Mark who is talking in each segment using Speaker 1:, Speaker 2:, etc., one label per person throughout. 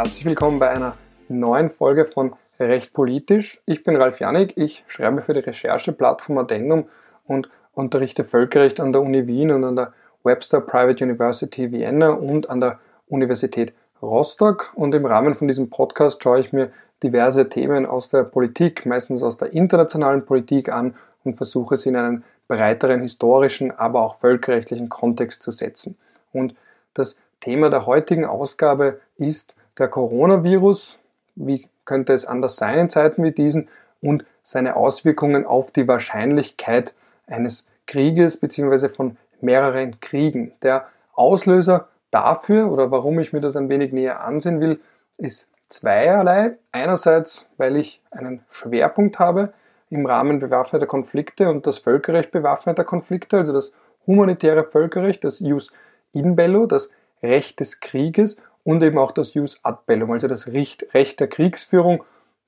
Speaker 1: herzlich willkommen bei einer neuen Folge von Recht Politisch. Ich bin Ralf Janik, ich schreibe für die Rechercheplattform Addendum und unterrichte Völkerrecht an der Uni Wien und an der Webster Private University Vienna und an der Universität Rostock. Und im Rahmen von diesem Podcast schaue ich mir diverse Themen aus der Politik, meistens aus der internationalen Politik an und versuche sie in einen breiteren historischen, aber auch völkerrechtlichen Kontext zu setzen. Und das Thema der heutigen Ausgabe ist der Coronavirus. Wie könnte es anders sein in Zeiten wie diesen? Und seine Auswirkungen auf die Wahrscheinlichkeit eines Krieges bzw. von mehreren Kriegen. Der Auslöser dafür oder warum ich mir das ein wenig näher ansehen will, ist zweierlei. Einerseits, weil ich einen Schwerpunkt habe im Rahmen bewaffneter Konflikte und das Völkerrecht bewaffneter Konflikte, also das humanitäre Völkerrecht, das Jus in bello, das Recht des Krieges und eben auch das Jus ad bellum, also das Recht der Kriegsführung.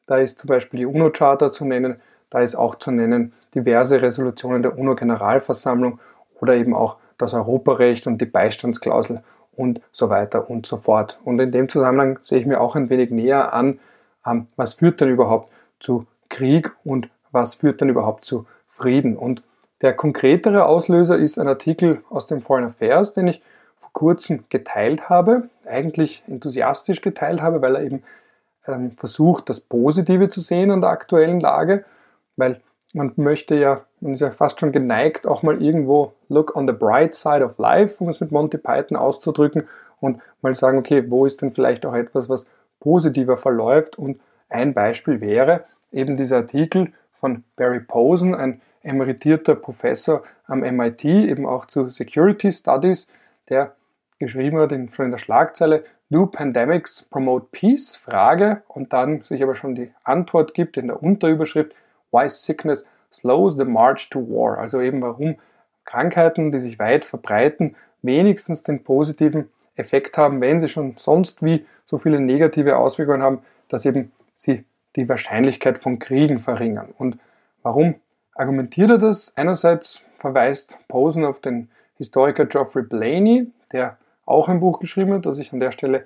Speaker 1: Da ist zum Beispiel die UNO-Charta zu nennen, da ist auch zu nennen diverse Resolutionen der UNO-Generalversammlung oder eben auch das Europarecht und die Beistandsklausel und so weiter und so fort. Und in dem Zusammenhang sehe ich mir auch ein wenig näher an, ähm, was führt denn überhaupt zu Krieg und was führt denn überhaupt zu Frieden. Und der konkretere Auslöser ist ein Artikel aus dem Foreign Affairs, den ich kurzem geteilt habe, eigentlich enthusiastisch geteilt habe, weil er eben ähm, versucht, das Positive zu sehen an der aktuellen Lage, weil man möchte ja, man ist ja fast schon geneigt, auch mal irgendwo look on the bright side of life, um es mit Monty Python auszudrücken und mal sagen, okay, wo ist denn vielleicht auch etwas, was positiver verläuft? Und ein Beispiel wäre eben dieser Artikel von Barry Posen, ein emeritierter Professor am MIT, eben auch zu Security Studies, der geschrieben hat, in, schon in der Schlagzeile, Do Pandemics Promote Peace? Frage und dann sich aber schon die Antwort gibt in der Unterüberschrift Why Sickness Slows the March to War. Also eben warum Krankheiten, die sich weit verbreiten, wenigstens den positiven Effekt haben, wenn sie schon sonst wie so viele negative Auswirkungen haben, dass eben sie die Wahrscheinlichkeit von Kriegen verringern. Und warum argumentiert er das? Einerseits verweist Posen auf den Historiker Geoffrey Blaney, der auch ein Buch geschrieben hat, das ich an der Stelle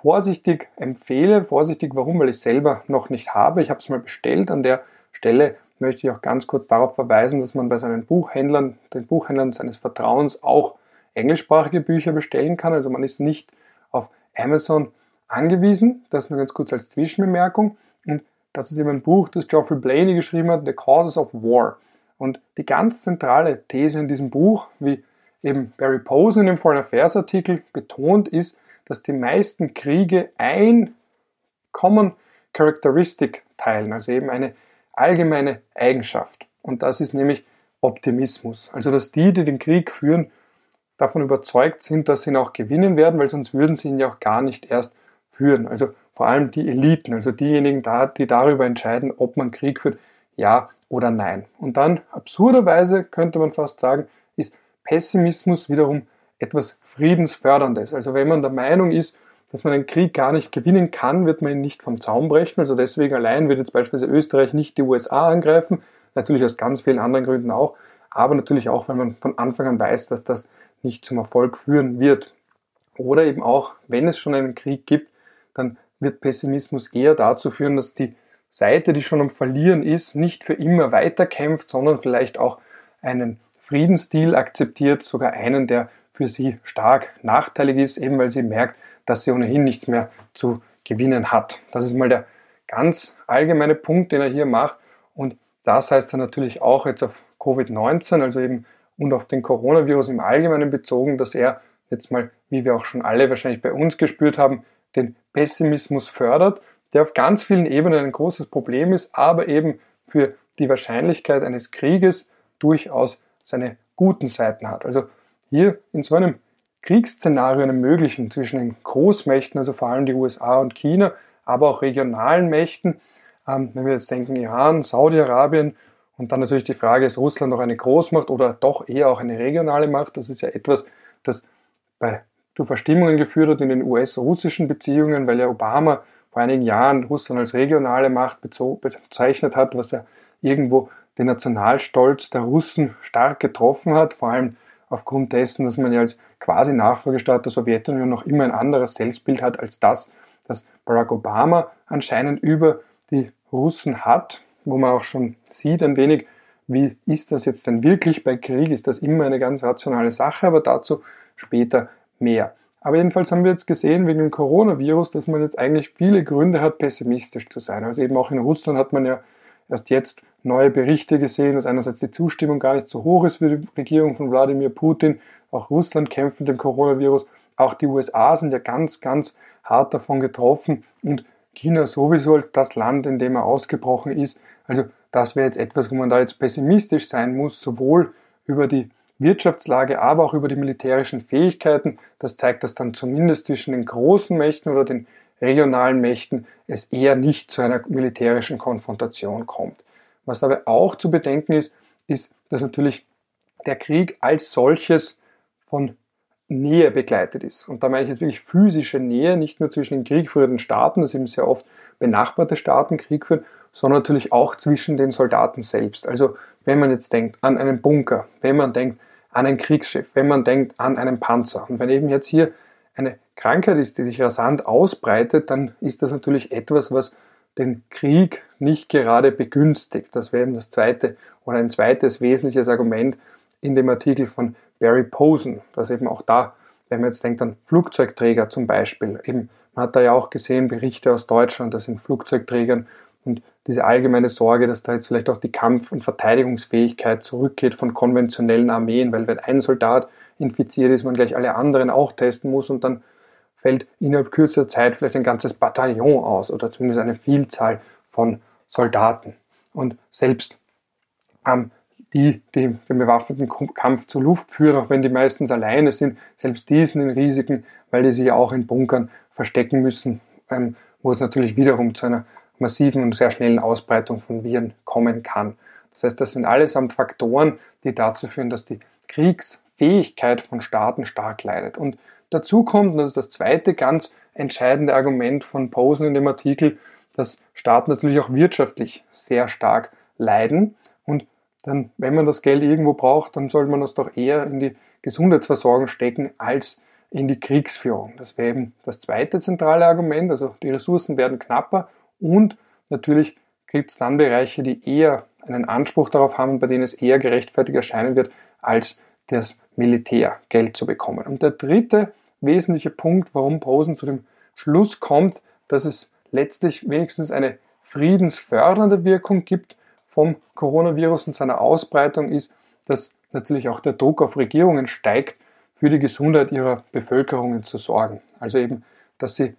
Speaker 1: vorsichtig empfehle. Vorsichtig, warum? Weil ich selber noch nicht habe. Ich habe es mal bestellt. An der Stelle möchte ich auch ganz kurz darauf verweisen, dass man bei seinen Buchhändlern, den Buchhändlern seines Vertrauens auch englischsprachige Bücher bestellen kann. Also man ist nicht auf Amazon angewiesen. Das nur ganz kurz als Zwischenbemerkung. Und das ist eben ein Buch, das Geoffrey Blaney geschrieben hat, The Causes of War. Und die ganz zentrale These in diesem Buch, wie eben Barry Posen dem Foreign Affairs Artikel betont, ist, dass die meisten Kriege ein Common Characteristic teilen, also eben eine allgemeine Eigenschaft. Und das ist nämlich Optimismus. Also dass die, die den Krieg führen, davon überzeugt sind, dass sie ihn auch gewinnen werden, weil sonst würden sie ihn ja auch gar nicht erst führen. Also vor allem die Eliten, also diejenigen, die darüber entscheiden, ob man Krieg führt, ja oder nein. Und dann absurderweise könnte man fast sagen, Pessimismus wiederum etwas Friedensförderndes. Also wenn man der Meinung ist, dass man einen Krieg gar nicht gewinnen kann, wird man ihn nicht vom Zaum brechen. Also deswegen allein wird jetzt beispielsweise Österreich nicht die USA angreifen, natürlich aus ganz vielen anderen Gründen auch, aber natürlich auch, weil man von Anfang an weiß, dass das nicht zum Erfolg führen wird. Oder eben auch, wenn es schon einen Krieg gibt, dann wird Pessimismus eher dazu führen, dass die Seite, die schon am Verlieren ist, nicht für immer weiterkämpft, sondern vielleicht auch einen Friedensdeal akzeptiert, sogar einen, der für sie stark nachteilig ist, eben weil sie merkt, dass sie ohnehin nichts mehr zu gewinnen hat. Das ist mal der ganz allgemeine Punkt, den er hier macht. Und das heißt dann natürlich auch jetzt auf Covid-19, also eben und auf den Coronavirus im Allgemeinen bezogen, dass er jetzt mal, wie wir auch schon alle wahrscheinlich bei uns gespürt haben, den Pessimismus fördert, der auf ganz vielen Ebenen ein großes Problem ist, aber eben für die Wahrscheinlichkeit eines Krieges durchaus seine guten Seiten hat. Also hier in so einem Kriegsszenario, einem möglichen zwischen den Großmächten, also vor allem die USA und China, aber auch regionalen Mächten, ähm, wenn wir jetzt denken Iran, Saudi-Arabien und dann natürlich die Frage, ist Russland noch eine Großmacht oder doch eher auch eine regionale Macht? Das ist ja etwas, das bei, zu Verstimmungen geführt hat in den US-russischen Beziehungen, weil ja Obama vor einigen Jahren Russland als regionale Macht bezeichnet hat, was ja irgendwo den Nationalstolz der Russen stark getroffen hat, vor allem aufgrund dessen, dass man ja als quasi Nachfolgestaat der Sowjetunion noch immer ein anderes Selbstbild hat als das, dass Barack Obama anscheinend über die Russen hat, wo man auch schon sieht ein wenig, wie ist das jetzt denn wirklich bei Krieg? Ist das immer eine ganz rationale Sache? Aber dazu später mehr. Aber jedenfalls haben wir jetzt gesehen wegen dem Coronavirus, dass man jetzt eigentlich viele Gründe hat, pessimistisch zu sein. Also eben auch in Russland hat man ja erst jetzt neue Berichte gesehen, dass einerseits die Zustimmung gar nicht so hoch ist für die Regierung von Wladimir Putin. Auch Russland kämpft mit dem Coronavirus. Auch die USA sind ja ganz, ganz hart davon getroffen. Und China sowieso als das Land, in dem er ausgebrochen ist. Also das wäre jetzt etwas, wo man da jetzt pessimistisch sein muss, sowohl über die Wirtschaftslage, aber auch über die militärischen Fähigkeiten. Das zeigt, dass dann zumindest zwischen den großen Mächten oder den regionalen Mächten es eher nicht zu einer militärischen Konfrontation kommt. Was dabei auch zu bedenken ist, ist, dass natürlich der Krieg als solches von Nähe begleitet ist. Und da meine ich jetzt wirklich physische Nähe, nicht nur zwischen den kriegführenden Staaten, das eben sehr oft benachbarte Staaten Krieg führen, sondern natürlich auch zwischen den Soldaten selbst. Also wenn man jetzt denkt an einen Bunker, wenn man denkt an ein Kriegsschiff, wenn man denkt an einen Panzer und wenn eben jetzt hier eine Krankheit ist, die sich rasant ausbreitet, dann ist das natürlich etwas, was den Krieg nicht gerade begünstigt. Das wäre eben das zweite oder ein zweites wesentliches Argument in dem Artikel von Barry Posen, dass eben auch da, wenn man jetzt denkt an Flugzeugträger zum Beispiel, eben, man hat da ja auch gesehen Berichte aus Deutschland, dass in Flugzeugträgern und diese allgemeine Sorge, dass da jetzt vielleicht auch die Kampf- und Verteidigungsfähigkeit zurückgeht von konventionellen Armeen, weil wenn ein Soldat infiziert ist, man gleich alle anderen auch testen muss und dann fällt innerhalb kürzester Zeit vielleicht ein ganzes Bataillon aus oder zumindest eine Vielzahl von Soldaten. Und selbst ähm, die, die den bewaffneten Kampf zur Luft führen, auch wenn die meistens alleine sind, selbst die sind in Risiken, weil die sich auch in Bunkern verstecken müssen, ähm, wo es natürlich wiederum zu einer massiven und sehr schnellen Ausbreitung von Viren kommen kann. Das heißt, das sind allesamt Faktoren, die dazu führen, dass die Kriegsfähigkeit von Staaten stark leidet. Und dazu kommt, und das ist das zweite ganz entscheidende Argument von Posen in dem Artikel, dass Staaten natürlich auch wirtschaftlich sehr stark leiden und dann, wenn man das Geld irgendwo braucht, dann sollte man das doch eher in die Gesundheitsversorgung stecken als in die Kriegsführung. Das wäre eben das zweite zentrale Argument. Also die Ressourcen werden knapper und natürlich gibt es dann Bereiche, die eher einen Anspruch darauf haben, bei denen es eher gerechtfertigt erscheinen wird, als das Militär Geld zu bekommen. Und der dritte wesentliche Punkt, warum Posen zu dem Schluss kommt, dass es letztlich wenigstens eine friedensfördernde Wirkung gibt vom Coronavirus und seiner Ausbreitung ist, dass natürlich auch der Druck auf Regierungen steigt, für die Gesundheit ihrer Bevölkerungen zu sorgen. Also eben, dass sie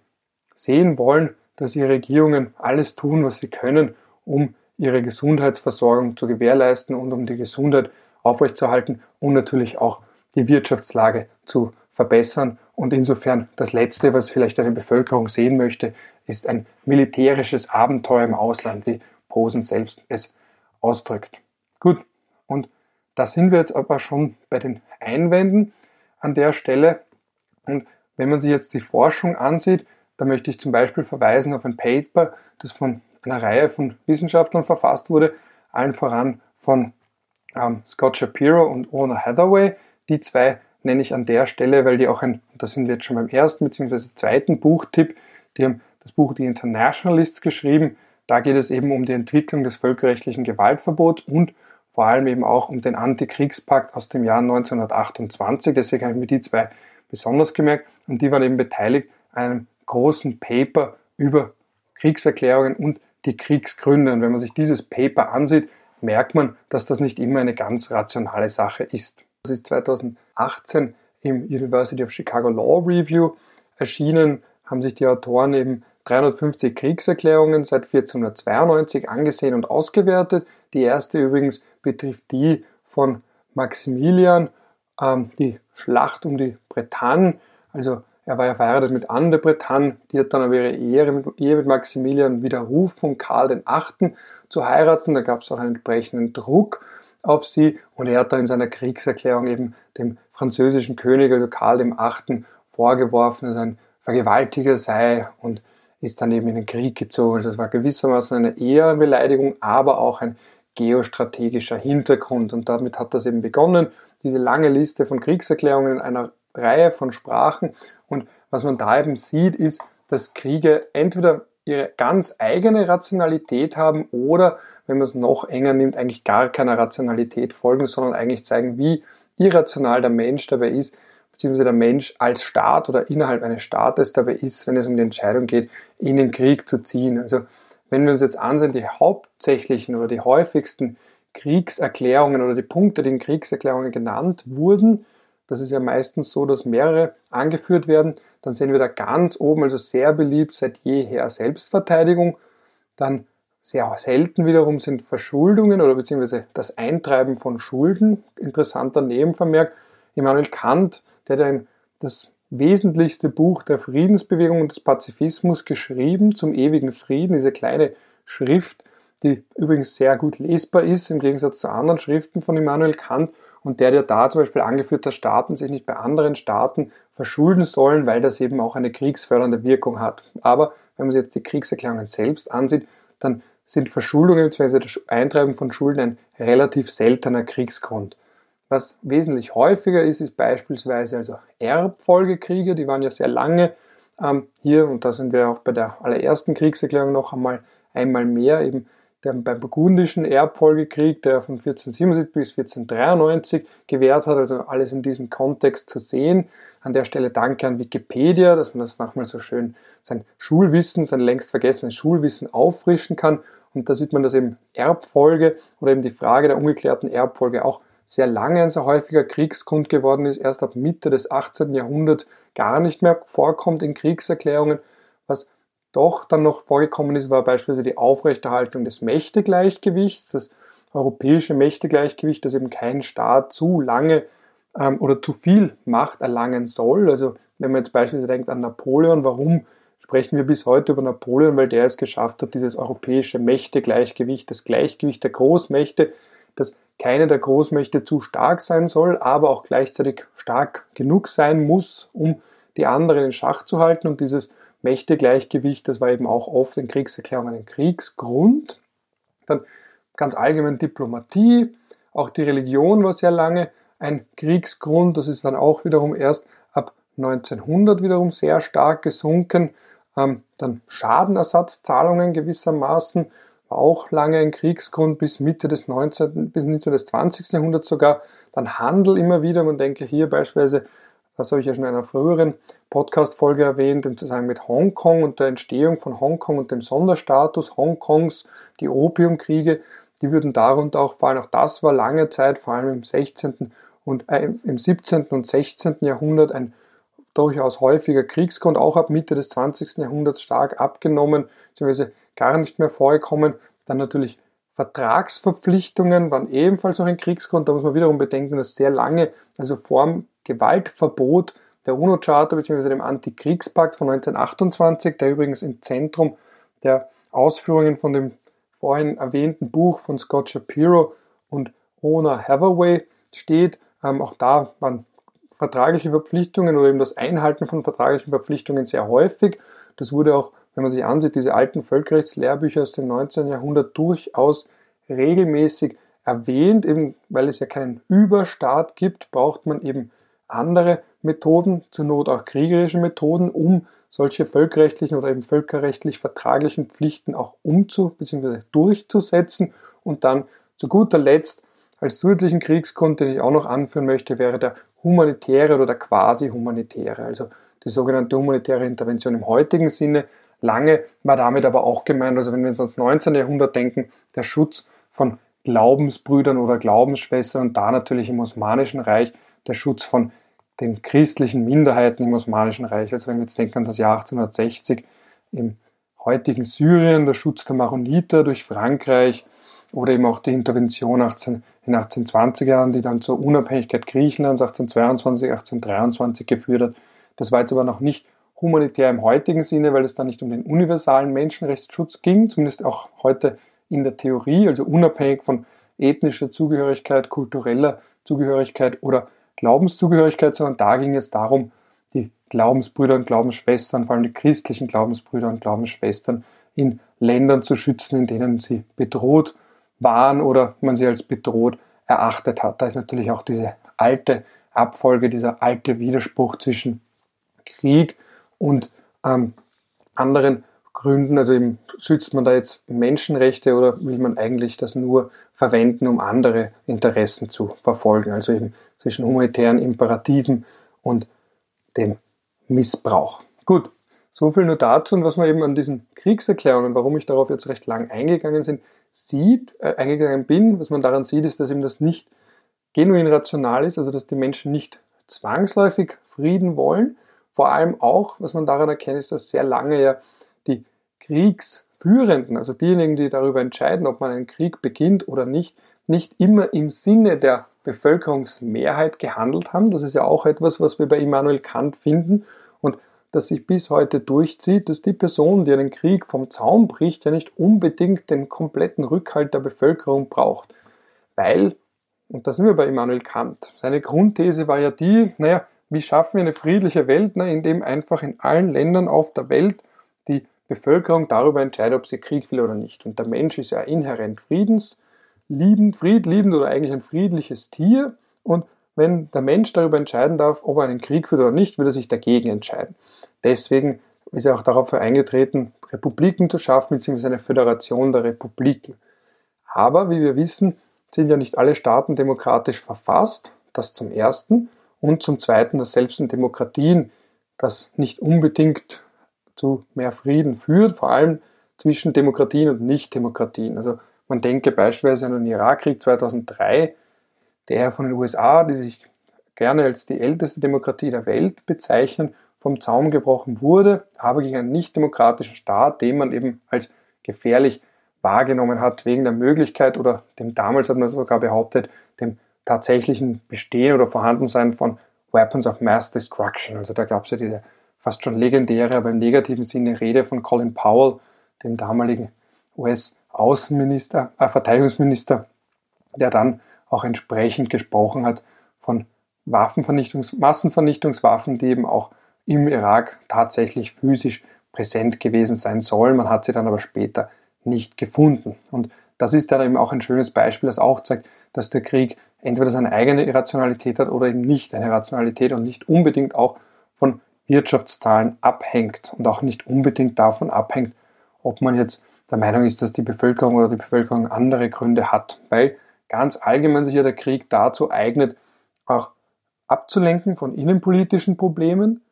Speaker 1: sehen wollen, dass ihre Regierungen alles tun, was sie können, um ihre Gesundheitsversorgung zu gewährleisten und um die Gesundheit aufrechtzuerhalten und natürlich auch die Wirtschaftslage zu verbessern. Und insofern das Letzte, was vielleicht eine Bevölkerung sehen möchte, ist ein militärisches Abenteuer im Ausland, wie Posen selbst es ausdrückt. Gut, und da sind wir jetzt aber schon bei den Einwänden an der Stelle. Und wenn man sich jetzt die Forschung ansieht, da möchte ich zum Beispiel verweisen auf ein Paper, das von einer Reihe von Wissenschaftlern verfasst wurde, allen voran von ähm, Scott Shapiro und Ona Hathaway. Die zwei nenne ich an der Stelle, weil die auch ein, da sind wir jetzt schon beim ersten bzw. zweiten Buchtipp, die haben das Buch Die Internationalists geschrieben, da geht es eben um die Entwicklung des völkerrechtlichen Gewaltverbots und vor allem eben auch um den Antikriegspakt aus dem Jahr 1928. Deswegen habe ich mir die zwei besonders gemerkt und die waren eben beteiligt an einem großen Paper über Kriegserklärungen und die Kriegsgründe. Und wenn man sich dieses Paper ansieht, merkt man, dass das nicht immer eine ganz rationale Sache ist. Das ist 2018 im University of Chicago Law Review erschienen, haben sich die Autoren eben 350 Kriegserklärungen seit 1492 angesehen und ausgewertet. Die erste übrigens betrifft die von Maximilian, ähm, die Schlacht um die Bretagne. Also er war ja verheiratet mit Anne de Bretagne, die hat dann aber ihre Ehe mit, Ehe mit Maximilian widerrufen, um Karl VIII. zu heiraten. Da gab es auch einen entsprechenden Druck auf sie und er hat da in seiner Kriegserklärung eben dem französischen König, also Karl VIII., vorgeworfen, dass er ein Vergewaltiger sei und ist dann eben in den Krieg gezogen. Also es war gewissermaßen eine Ehrenbeleidigung, aber auch ein geostrategischer Hintergrund. Und damit hat das eben begonnen, diese lange Liste von Kriegserklärungen in einer Reihe von Sprachen. Und was man da eben sieht, ist, dass Kriege entweder ihre ganz eigene Rationalität haben oder, wenn man es noch enger nimmt, eigentlich gar keiner Rationalität folgen, sondern eigentlich zeigen, wie irrational der Mensch dabei ist, beziehungsweise der Mensch als Staat oder innerhalb eines Staates dabei ist, wenn es um die Entscheidung geht, in den Krieg zu ziehen. Also wenn wir uns jetzt ansehen, die hauptsächlichen oder die häufigsten Kriegserklärungen oder die Punkte, die in Kriegserklärungen genannt wurden, das ist ja meistens so, dass mehrere angeführt werden, dann sehen wir da ganz oben, also sehr beliebt seit jeher Selbstverteidigung, dann sehr selten wiederum sind Verschuldungen oder beziehungsweise das Eintreiben von Schulden. Interessanter Nebenvermerk. Immanuel Kant, der hat das wesentlichste Buch der Friedensbewegung und des Pazifismus geschrieben zum ewigen Frieden, diese kleine Schrift, die übrigens sehr gut lesbar ist im Gegensatz zu anderen Schriften von Immanuel Kant und der, der da zum Beispiel angeführt, dass Staaten sich nicht bei anderen Staaten verschulden sollen, weil das eben auch eine kriegsfördernde Wirkung hat. Aber wenn man sich jetzt die Kriegserklärungen selbst ansieht, dann sind Verschuldungen bzw. das Eintreiben von Schulden ein relativ seltener Kriegsgrund. Was wesentlich häufiger ist, ist beispielsweise also Erbfolgekriege, die waren ja sehr lange ähm, hier und da sind wir auch bei der allerersten Kriegserklärung noch einmal einmal mehr eben der, beim burgundischen Erbfolgekrieg, der von 1477 bis 1493 gewährt hat, also alles in diesem Kontext zu sehen. An der Stelle danke an Wikipedia, dass man das nochmal so schön sein Schulwissen, sein längst vergessenes Schulwissen auffrischen kann. Und da sieht man, dass eben Erbfolge oder eben die Frage der ungeklärten Erbfolge auch sehr lange ein sehr häufiger Kriegsgrund geworden ist, erst ab Mitte des 18. Jahrhunderts gar nicht mehr vorkommt in Kriegserklärungen. Was doch dann noch vorgekommen ist, war beispielsweise die Aufrechterhaltung des Mächtegleichgewichts, das europäische Mächtegleichgewicht, dass eben kein Staat zu lange ähm, oder zu viel Macht erlangen soll. Also wenn man jetzt beispielsweise denkt an Napoleon, warum sprechen wir bis heute über Napoleon, weil der es geschafft hat, dieses europäische Mächtegleichgewicht, das Gleichgewicht der Großmächte, dass keine der Großmächte zu stark sein soll, aber auch gleichzeitig stark genug sein muss, um die anderen in Schach zu halten. Und dieses Mächtegleichgewicht, das war eben auch oft in Kriegserklärungen ein Kriegsgrund. Dann ganz allgemein Diplomatie, auch die Religion war sehr lange ein Kriegsgrund. Das ist dann auch wiederum erst ab 1900 wiederum sehr stark gesunken. Ähm, dann Schadenersatzzahlungen gewissermaßen war auch lange ein Kriegsgrund bis Mitte des 19., bis Mitte des 20. Jahrhunderts sogar. Dann Handel immer wieder. Man denke hier beispielsweise, das habe ich ja schon in einer früheren Podcast-Folge erwähnt, im Zusammenhang mit Hongkong und der Entstehung von Hongkong und dem Sonderstatus Hongkongs, die Opiumkriege, die würden darunter auch fallen. Auch das war lange Zeit, vor allem im 16. und äh, im 17. und 16. Jahrhundert ein durchaus häufiger Kriegsgrund, auch ab Mitte des 20. Jahrhunderts stark abgenommen, beziehungsweise gar nicht mehr vorgekommen. Dann natürlich Vertragsverpflichtungen waren ebenfalls noch ein Kriegsgrund. Da muss man wiederum bedenken, dass sehr lange, also vor Gewaltverbot der UNO-Charta bzw. dem Antikriegspakt von 1928, der übrigens im Zentrum der Ausführungen von dem vorhin erwähnten Buch von Scott Shapiro und Ona Hathaway steht. Ähm, auch da waren vertragliche Verpflichtungen oder eben das Einhalten von vertraglichen Verpflichtungen sehr häufig. Das wurde auch, wenn man sich ansieht, diese alten Völkerrechtslehrbücher aus dem 19. Jahrhundert durchaus regelmäßig erwähnt, eben weil es ja keinen Überstaat gibt, braucht man eben andere Methoden, zur Not auch kriegerische Methoden, um solche völkerrechtlichen oder eben völkerrechtlich vertraglichen Pflichten auch umzu- bzw. durchzusetzen. Und dann zu guter Letzt als zusätzlichen Kriegsgrund, den ich auch noch anführen möchte, wäre der humanitäre oder der quasi-humanitäre, also die sogenannte humanitäre Intervention im heutigen Sinne. Lange war damit aber auch gemeint, also wenn wir uns ans 19. Jahrhundert denken, der Schutz von Glaubensbrüdern oder Glaubensschwestern und da natürlich im Osmanischen Reich der Schutz von den christlichen Minderheiten im Osmanischen Reich. Also wenn wir jetzt denken an das Jahr 1860 im heutigen Syrien, der Schutz der Maroniter durch Frankreich oder eben auch die Intervention 18, in den 1820er Jahren, die dann zur Unabhängigkeit Griechenlands 1822, 1823 geführt hat. Das war jetzt aber noch nicht humanitär im heutigen Sinne, weil es da nicht um den universalen Menschenrechtsschutz ging, zumindest auch heute in der Theorie, also unabhängig von ethnischer Zugehörigkeit, kultureller Zugehörigkeit oder Glaubenszugehörigkeit, sondern da ging es darum, die Glaubensbrüder und Glaubensschwestern, vor allem die christlichen Glaubensbrüder und Glaubensschwestern in Ländern zu schützen, in denen sie bedroht waren oder man sie als bedroht erachtet hat. Da ist natürlich auch diese alte Abfolge, dieser alte Widerspruch zwischen Krieg und ähm, anderen Gründen, also eben schützt man da jetzt Menschenrechte oder will man eigentlich das nur verwenden, um andere Interessen zu verfolgen, also eben zwischen humanitären Imperativen und dem Missbrauch. Gut, so viel nur dazu und was man eben an diesen Kriegserklärungen, warum ich darauf jetzt recht lang eingegangen sind, sieht, äh, eingegangen bin, was man daran sieht, ist, dass eben das nicht genuin rational ist, also dass die Menschen nicht zwangsläufig Frieden wollen. Vor allem auch, was man daran erkennt, ist, dass sehr lange ja Kriegsführenden, also diejenigen, die darüber entscheiden, ob man einen Krieg beginnt oder nicht, nicht immer im Sinne der Bevölkerungsmehrheit gehandelt haben. Das ist ja auch etwas, was wir bei Immanuel Kant finden und das sich bis heute durchzieht, dass die Person, die einen Krieg vom Zaun bricht, ja nicht unbedingt den kompletten Rückhalt der Bevölkerung braucht. Weil, und da sind wir bei Immanuel Kant, seine Grundthese war ja die, naja, wie schaffen wir eine friedliche Welt, na, indem einfach in allen Ländern auf der Welt die Bevölkerung darüber entscheidet, ob sie Krieg will oder nicht. Und der Mensch ist ja inhärent friedensliebend, friedliebend oder eigentlich ein friedliches Tier. Und wenn der Mensch darüber entscheiden darf, ob er einen Krieg führt oder nicht, würde er sich dagegen entscheiden. Deswegen ist er auch darauf eingetreten, Republiken zu schaffen, beziehungsweise eine Föderation der Republiken. Aber, wie wir wissen, sind ja nicht alle Staaten demokratisch verfasst, das zum Ersten, und zum Zweiten, dass selbst in Demokratien das nicht unbedingt zu mehr Frieden führt, vor allem zwischen Demokratien und Nicht-Demokratien. Also man denke beispielsweise an den Irakkrieg 2003, der von den USA, die sich gerne als die älteste Demokratie der Welt bezeichnen, vom Zaum gebrochen wurde, aber gegen einen nicht-demokratischen Staat, den man eben als gefährlich wahrgenommen hat, wegen der Möglichkeit oder dem damals hat man sogar behauptet, dem tatsächlichen Bestehen oder Vorhandensein von Weapons of Mass Destruction. Also da gab es ja diese fast schon legendäre, aber im negativen Sinne Rede von Colin Powell, dem damaligen US-Außenminister, äh, Verteidigungsminister, der dann auch entsprechend gesprochen hat von Waffenvernichtungs Massenvernichtungswaffen, die eben auch im Irak tatsächlich physisch präsent gewesen sein sollen. Man hat sie dann aber später nicht gefunden. Und das ist dann eben auch ein schönes Beispiel, das auch zeigt, dass der Krieg entweder seine eigene Irrationalität hat oder eben nicht eine Rationalität und nicht unbedingt auch von Wirtschaftszahlen abhängt und auch nicht unbedingt davon abhängt, ob man jetzt der Meinung ist, dass die Bevölkerung oder die Bevölkerung andere Gründe hat, weil ganz allgemein sich ja der Krieg dazu eignet, auch abzulenken von innenpolitischen Problemen.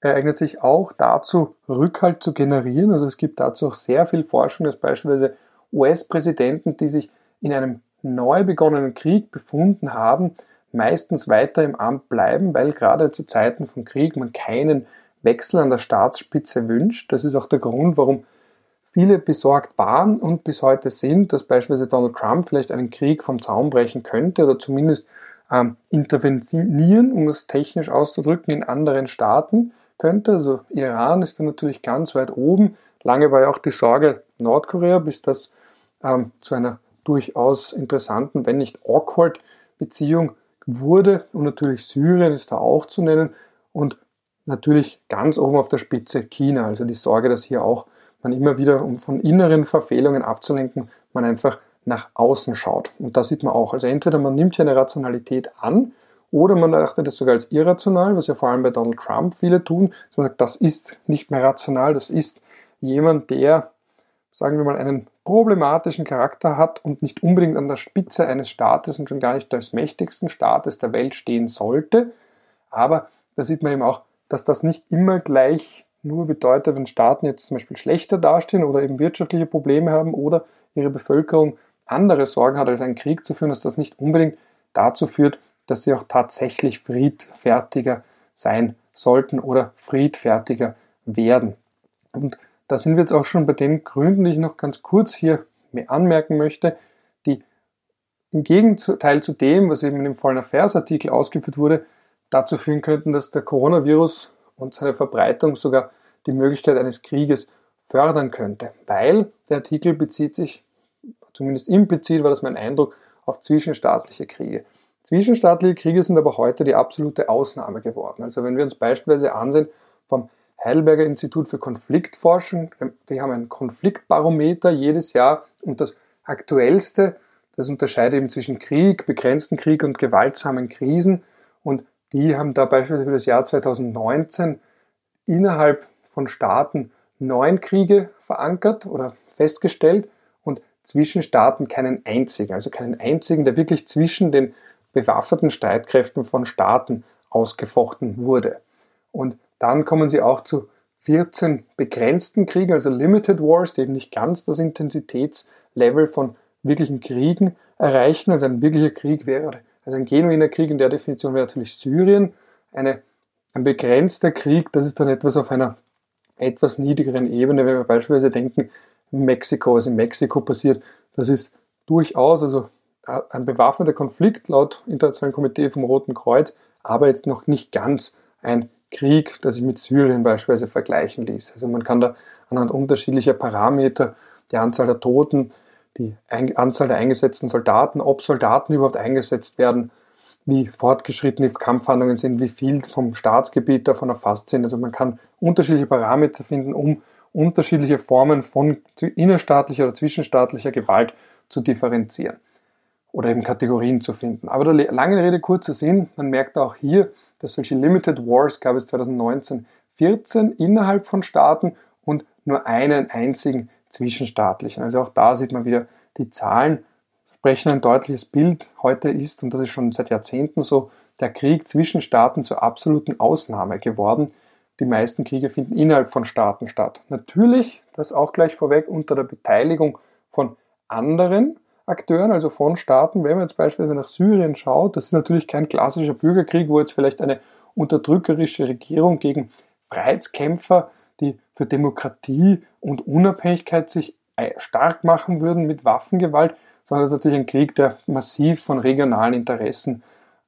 Speaker 1: Er eignet sich auch dazu, Rückhalt zu generieren. Also es gibt dazu auch sehr viel Forschung, dass beispielsweise US-Präsidenten, die sich in einem neu begonnenen Krieg befunden haben, meistens weiter im Amt bleiben, weil gerade zu Zeiten von Krieg man keinen Wechsel an der Staatsspitze wünscht. Das ist auch der Grund, warum viele besorgt waren und bis heute sind, dass beispielsweise Donald Trump vielleicht einen Krieg vom Zaun brechen könnte oder zumindest ähm, intervenieren, um es technisch auszudrücken, in anderen Staaten könnte. Also Iran ist da natürlich ganz weit oben. Lange war ja auch die Sorge Nordkorea, bis das ähm, zu einer durchaus interessanten, wenn nicht awkward Beziehung wurde. Und natürlich Syrien ist da auch zu nennen. Und natürlich ganz oben auf der Spitze China. Also die Sorge, dass hier auch man immer wieder, um von inneren Verfehlungen abzulenken, man einfach nach außen schaut. Und da sieht man auch. Also entweder man nimmt hier eine Rationalität an oder man achtet das sogar als irrational, was ja vor allem bei Donald Trump viele tun. Dass man sagt, das ist nicht mehr rational, das ist jemand, der, sagen wir mal, einen problematischen Charakter hat und nicht unbedingt an der Spitze eines Staates und schon gar nicht des mächtigsten Staates der Welt stehen sollte. Aber da sieht man eben auch, dass das nicht immer gleich nur bedeutet, wenn Staaten jetzt zum Beispiel schlechter dastehen oder eben wirtschaftliche Probleme haben oder ihre Bevölkerung andere Sorgen hat, als einen Krieg zu führen, dass das nicht unbedingt dazu führt, dass sie auch tatsächlich friedfertiger sein sollten oder friedfertiger werden. Und da sind wir jetzt auch schon bei den Gründen, die ich noch ganz kurz hier anmerken möchte, die im Gegenteil zu dem, was eben in dem Foreign Affairs Artikel ausgeführt wurde, dazu führen könnten, dass der Coronavirus und seine Verbreitung sogar die Möglichkeit eines Krieges fördern könnte, weil der Artikel bezieht sich, zumindest implizit war das mein Eindruck, auf zwischenstaatliche Kriege. Zwischenstaatliche Kriege sind aber heute die absolute Ausnahme geworden. Also wenn wir uns beispielsweise ansehen vom Heidelberger Institut für Konfliktforschung, die haben ein Konfliktbarometer jedes Jahr und das aktuellste, das unterscheidet eben zwischen Krieg, begrenzten Krieg und gewaltsamen Krisen und die haben da beispielsweise für das Jahr 2019 innerhalb von Staaten neun Kriege verankert oder festgestellt und zwischen Staaten keinen einzigen, also keinen einzigen, der wirklich zwischen den bewaffneten Streitkräften von Staaten ausgefochten wurde. Und dann kommen sie auch zu 14 begrenzten Kriegen, also Limited Wars, die eben nicht ganz das Intensitätslevel von wirklichen Kriegen erreichen. Also ein wirklicher Krieg wäre, also ein genuiner Krieg in der Definition wäre natürlich Syrien. Eine, ein begrenzter Krieg, das ist dann etwas auf einer etwas niedrigeren Ebene, wenn wir beispielsweise denken, Mexiko, was in Mexiko passiert, das ist durchaus, also ein bewaffneter Konflikt laut Internationalen Komitee vom Roten Kreuz, aber jetzt noch nicht ganz ein Krieg, der sich mit Syrien beispielsweise vergleichen ließ. Also man kann da anhand unterschiedlicher Parameter, die Anzahl der Toten, die Anzahl der eingesetzten Soldaten, ob Soldaten überhaupt eingesetzt werden, wie fortgeschritten die Kampfhandlungen sind, wie viel vom Staatsgebiet davon erfasst sind. Also man kann unterschiedliche Parameter finden, um unterschiedliche Formen von innerstaatlicher oder zwischenstaatlicher Gewalt zu differenzieren oder eben Kategorien zu finden. Aber der lange Rede, kurzer Sinn, man merkt auch hier, dass solche Limited Wars gab es 2019 14 innerhalb von Staaten und nur einen einzigen zwischenstaatlichen. Also auch da sieht man wieder, die Zahlen sprechen ein deutliches Bild. Heute ist, und das ist schon seit Jahrzehnten so, der Krieg zwischen Staaten zur absoluten Ausnahme geworden. Die meisten Kriege finden innerhalb von Staaten statt. Natürlich, das auch gleich vorweg, unter der Beteiligung von anderen Akteuren, also von Staaten. Wenn man jetzt beispielsweise nach Syrien schaut, das ist natürlich kein klassischer Bürgerkrieg, wo jetzt vielleicht eine unterdrückerische Regierung gegen Freiheitskämpfer, die für Demokratie und Unabhängigkeit sich äh, stark machen würden mit Waffengewalt, sondern es ist natürlich ein Krieg, der massiv von regionalen Interessen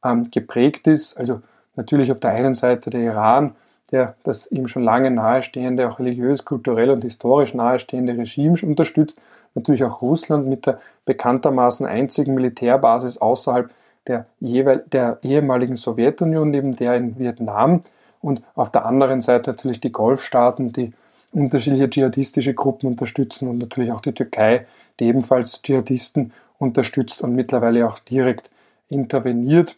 Speaker 1: ähm, geprägt ist. Also natürlich auf der einen Seite der Iran, der das ihm schon lange nahestehende, auch religiös, kulturell und historisch nahestehende Regime unterstützt. Natürlich auch Russland mit der bekanntermaßen einzigen Militärbasis außerhalb der, der ehemaligen Sowjetunion, neben der in Vietnam. Und auf der anderen Seite natürlich die Golfstaaten, die unterschiedliche dschihadistische Gruppen unterstützen und natürlich auch die Türkei, die ebenfalls Dschihadisten unterstützt und mittlerweile auch direkt interveniert.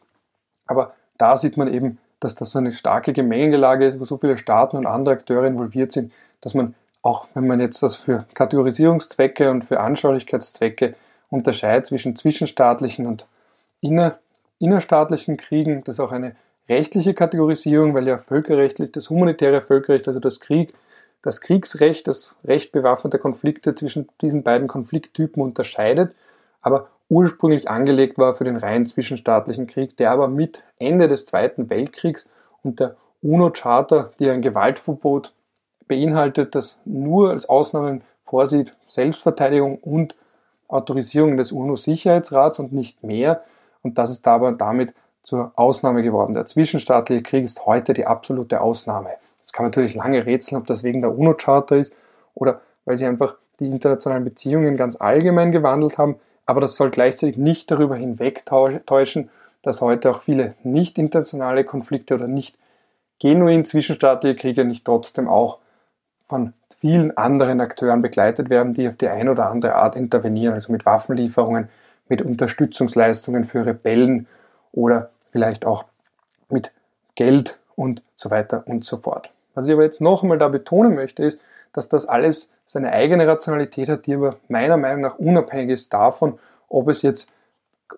Speaker 1: Aber da sieht man eben, dass das so eine starke Gemengelage ist, wo so viele Staaten und andere Akteure involviert sind, dass man auch, wenn man jetzt das für Kategorisierungszwecke und für Anschaulichkeitszwecke unterscheidet zwischen zwischenstaatlichen und inner, innerstaatlichen Kriegen, das ist auch eine rechtliche Kategorisierung, weil ja völkerrechtlich das humanitäre Völkerrecht, also das Krieg, das Kriegsrecht, das Recht bewaffneter Konflikte zwischen diesen beiden Konflikttypen unterscheidet, aber ursprünglich angelegt war für den rein zwischenstaatlichen Krieg, der aber mit Ende des Zweiten Weltkriegs und der UNO-Charta, die ein Gewaltverbot beinhaltet, das nur als Ausnahmen vorsieht, Selbstverteidigung und Autorisierung des UNO-Sicherheitsrats und nicht mehr. Und das ist aber damit zur Ausnahme geworden. Der zwischenstaatliche Krieg ist heute die absolute Ausnahme. Das kann man natürlich lange rätseln, ob das wegen der UNO-Charta ist oder weil sie einfach die internationalen Beziehungen ganz allgemein gewandelt haben. Aber das soll gleichzeitig nicht darüber hinwegtäuschen, dass heute auch viele nicht internationale Konflikte oder nicht genuin zwischenstaatliche Kriege nicht trotzdem auch von vielen anderen Akteuren begleitet werden, die auf die eine oder andere Art intervenieren, also mit Waffenlieferungen, mit Unterstützungsleistungen für Rebellen oder vielleicht auch mit Geld und so weiter und so fort. Was ich aber jetzt noch einmal da betonen möchte, ist, dass das alles seine eigene Rationalität hat, die aber meiner Meinung nach unabhängig ist davon, ob es jetzt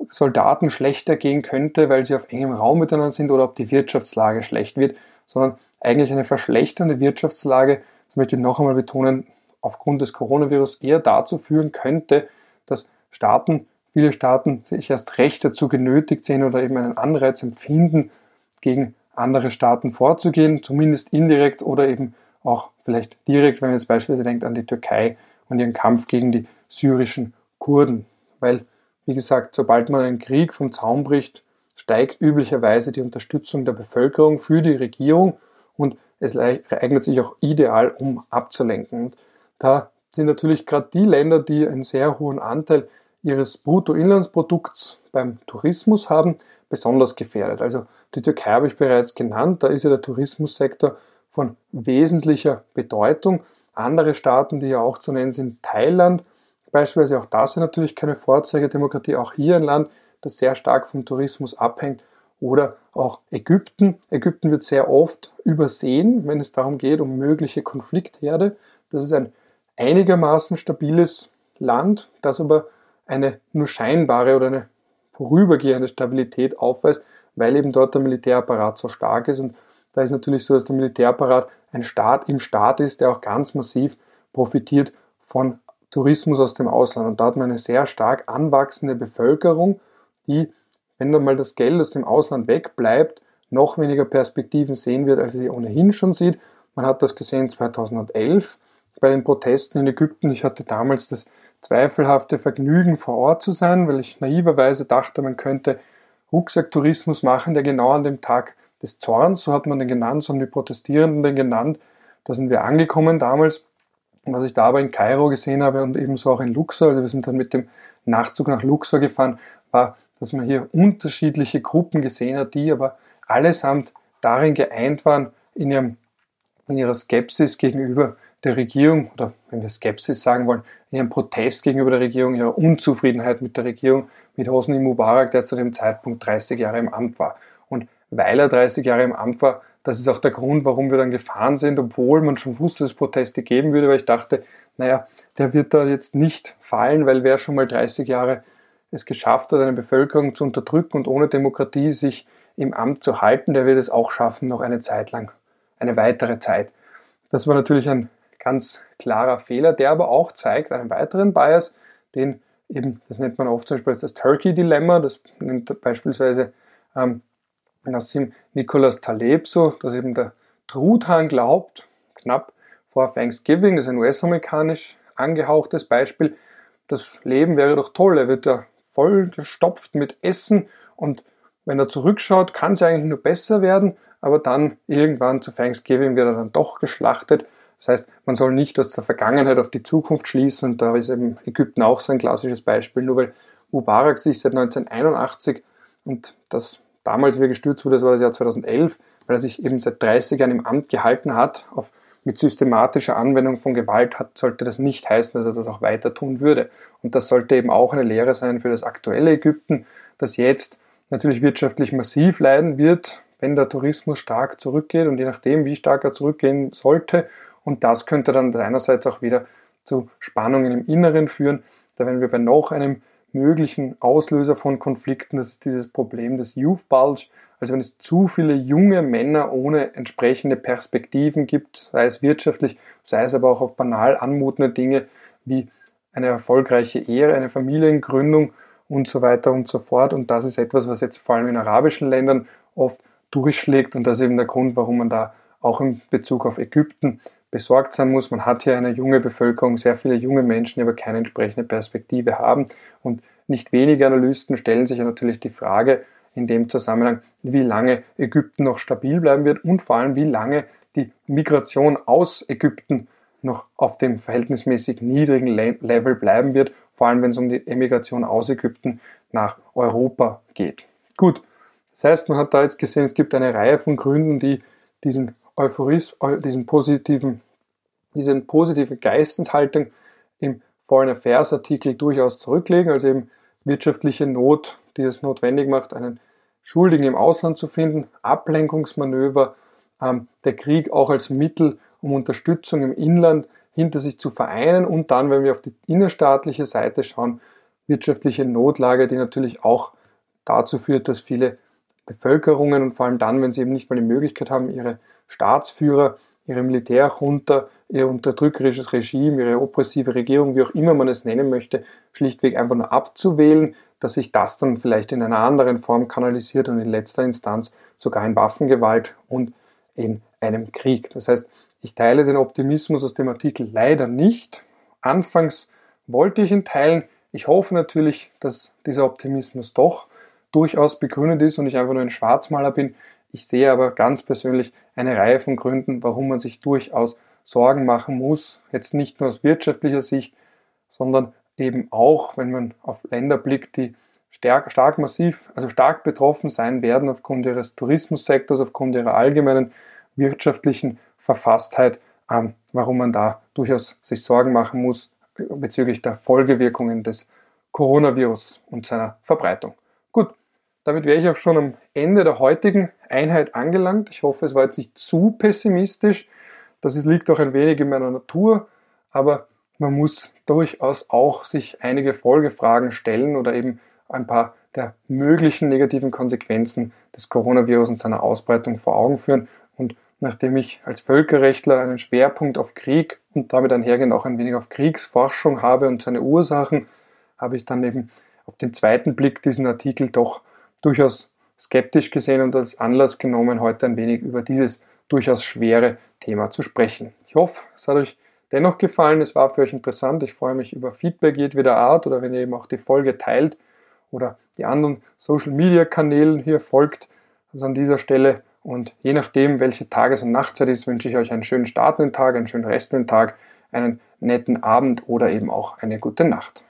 Speaker 1: Soldaten schlechter gehen könnte, weil sie auf engem Raum miteinander sind oder ob die Wirtschaftslage schlecht wird, sondern eigentlich eine verschlechternde Wirtschaftslage, das möchte ich noch einmal betonen, aufgrund des Coronavirus eher dazu führen könnte, dass Staaten, viele Staaten sich erst recht dazu genötigt sehen oder eben einen Anreiz empfinden, gegen andere Staaten vorzugehen, zumindest indirekt oder eben auch vielleicht direkt, wenn man jetzt beispielsweise denkt an die Türkei und ihren Kampf gegen die syrischen Kurden. Weil, wie gesagt, sobald man einen Krieg vom Zaun bricht, steigt üblicherweise die Unterstützung der Bevölkerung für die Regierung und es eignet sich auch ideal, um abzulenken. Und da sind natürlich gerade die Länder, die einen sehr hohen Anteil ihres Bruttoinlandsprodukts beim Tourismus haben, besonders gefährdet. Also die Türkei habe ich bereits genannt, da ist ja der Tourismussektor von wesentlicher Bedeutung. Andere Staaten, die ja auch zu nennen sind, Thailand, beispielsweise auch das ist natürlich keine Vorzeigedemokratie, auch hier ein Land, das sehr stark vom Tourismus abhängt. Oder auch Ägypten. Ägypten wird sehr oft übersehen, wenn es darum geht, um mögliche Konfliktherde. das ist ein einigermaßen stabiles Land, das aber eine nur scheinbare oder eine vorübergehende Stabilität aufweist, weil eben dort der Militärapparat so stark ist. Und da ist natürlich so, dass der Militärapparat ein Staat im Staat ist, der auch ganz massiv profitiert von Tourismus aus dem Ausland. Und da hat man eine sehr stark anwachsende Bevölkerung, die, wenn dann mal das Geld aus dem Ausland wegbleibt, noch weniger Perspektiven sehen wird, als sie ohnehin schon sieht. Man hat das gesehen 2011 bei den Protesten in Ägypten. Ich hatte damals das zweifelhafte Vergnügen, vor Ort zu sein, weil ich naiverweise dachte, man könnte Rucksacktourismus machen, der genau an dem Tag des Zorns, so hat man den genannt, so haben die Protestierenden den genannt. Da sind wir angekommen damals. Was ich da aber in Kairo gesehen habe und ebenso auch in Luxor, also wir sind dann mit dem Nachtzug nach Luxor gefahren, war, dass man hier unterschiedliche Gruppen gesehen hat, die aber allesamt darin geeint waren, in, ihrem, in ihrer Skepsis gegenüber der Regierung, oder wenn wir Skepsis sagen wollen, in ihrem Protest gegenüber der Regierung, ihrer Unzufriedenheit mit der Regierung, mit Hosni Mubarak, der zu dem Zeitpunkt 30 Jahre im Amt war. Und weil er 30 Jahre im Amt war, das ist auch der Grund, warum wir dann gefahren sind, obwohl man schon wusste, dass es Proteste geben würde, weil ich dachte, naja, der wird da jetzt nicht fallen, weil wer schon mal 30 Jahre es geschafft hat, eine Bevölkerung zu unterdrücken und ohne Demokratie sich im Amt zu halten, der wird es auch schaffen, noch eine Zeit lang, eine weitere Zeit. Das war natürlich ein ganz klarer Fehler, der aber auch zeigt einen weiteren Bias, den eben, das nennt man oft zum Beispiel das Turkey-Dilemma, das nennt beispielsweise ähm, Nassim Nicholas Taleb so, dass eben der Truthahn glaubt, knapp vor Thanksgiving, das ist ein US-amerikanisch angehauchtes Beispiel, das Leben wäre doch toll, er wird ja voll gestopft mit Essen und wenn er zurückschaut, kann es eigentlich nur besser werden, aber dann irgendwann zu Thanksgiving wird er dann doch geschlachtet. Das heißt, man soll nicht aus der Vergangenheit auf die Zukunft schließen und da ist eben Ägypten auch so ein klassisches Beispiel, nur weil Mubarak sich seit 1981 und das damals, wie er gestürzt wurde, das war das Jahr 2011, weil er sich eben seit 30 Jahren im Amt gehalten hat, auf, mit systematischer Anwendung von Gewalt hat, sollte das nicht heißen, dass er das auch weiter tun würde. Und das sollte eben auch eine Lehre sein für das aktuelle Ägypten, das jetzt natürlich wirtschaftlich massiv leiden wird, wenn der Tourismus stark zurückgeht und je nachdem, wie stark er zurückgehen sollte. Und das könnte dann einerseits auch wieder zu Spannungen im Inneren führen. Da werden wir bei noch einem möglichen Auslöser von Konflikten, das ist dieses Problem des Youth Bulge. Also wenn es zu viele junge Männer ohne entsprechende Perspektiven gibt, sei es wirtschaftlich, sei es aber auch auf banal anmutende Dinge wie eine erfolgreiche Ehe, eine Familiengründung und so weiter und so fort. Und das ist etwas, was jetzt vor allem in arabischen Ländern oft durchschlägt und das ist eben der Grund, warum man da auch in Bezug auf Ägypten besorgt sein muss. Man hat hier eine junge Bevölkerung, sehr viele junge Menschen, die aber keine entsprechende Perspektive haben. Und nicht wenige Analysten stellen sich ja natürlich die Frage in dem Zusammenhang, wie lange Ägypten noch stabil bleiben wird und vor allem, wie lange die Migration aus Ägypten noch auf dem verhältnismäßig niedrigen Level bleiben wird, vor allem wenn es um die Emigration aus Ägypten nach Europa geht. Gut, das heißt, man hat da jetzt gesehen, es gibt eine Reihe von Gründen, die diesen Euphorismus, diesen positiven, diese positive Geistenthaltung im Foreign Affairs Artikel durchaus zurücklegen, also eben wirtschaftliche Not, die es notwendig macht, einen Schuldigen im Ausland zu finden, Ablenkungsmanöver, ähm, der Krieg auch als Mittel, um Unterstützung im Inland hinter sich zu vereinen. Und dann, wenn wir auf die innerstaatliche Seite schauen, wirtschaftliche Notlage, die natürlich auch dazu führt, dass viele Bevölkerungen und vor allem dann, wenn sie eben nicht mal die Möglichkeit haben, ihre Staatsführer, ihre Militärjunta, ihr unterdrückerisches Regime, ihre oppressive Regierung, wie auch immer man es nennen möchte, schlichtweg einfach nur abzuwählen, dass sich das dann vielleicht in einer anderen Form kanalisiert und in letzter Instanz sogar in Waffengewalt und in einem Krieg. Das heißt, ich teile den Optimismus aus dem Artikel leider nicht. Anfangs wollte ich ihn teilen. Ich hoffe natürlich, dass dieser Optimismus doch durchaus begründet ist und ich einfach nur ein Schwarzmaler bin. Ich sehe aber ganz persönlich eine Reihe von Gründen, warum man sich durchaus Sorgen machen muss. Jetzt nicht nur aus wirtschaftlicher Sicht, sondern eben auch, wenn man auf Länder blickt, die stark, stark massiv, also stark betroffen sein werden aufgrund ihres Tourismussektors, aufgrund ihrer allgemeinen wirtschaftlichen Verfasstheit, ähm, warum man da durchaus sich Sorgen machen muss bezüglich der Folgewirkungen des Coronavirus und seiner Verbreitung. Gut, damit wäre ich auch schon am Ende der heutigen Einheit angelangt. Ich hoffe, es war jetzt nicht zu pessimistisch. Das liegt auch ein wenig in meiner Natur. aber man muss durchaus auch sich einige Folgefragen stellen oder eben ein paar der möglichen negativen Konsequenzen des Coronavirus und seiner Ausbreitung vor Augen führen. Und nachdem ich als Völkerrechtler einen Schwerpunkt auf Krieg und damit einhergehend auch ein wenig auf Kriegsforschung habe und seine Ursachen, habe ich dann eben auf den zweiten Blick diesen Artikel doch durchaus skeptisch gesehen und als Anlass genommen, heute ein wenig über dieses durchaus schwere Thema zu sprechen. Ich hoffe, es hat euch dennoch gefallen, es war für euch interessant. Ich freue mich über Feedback jedweder Art oder wenn ihr eben auch die Folge teilt oder die anderen Social Media Kanälen hier folgt. Also an dieser Stelle und je nachdem, welche Tages- und Nachtzeit ist, wünsche ich euch einen schönen startenden Tag, einen schönen restenden Tag, einen netten Abend oder eben auch eine gute Nacht.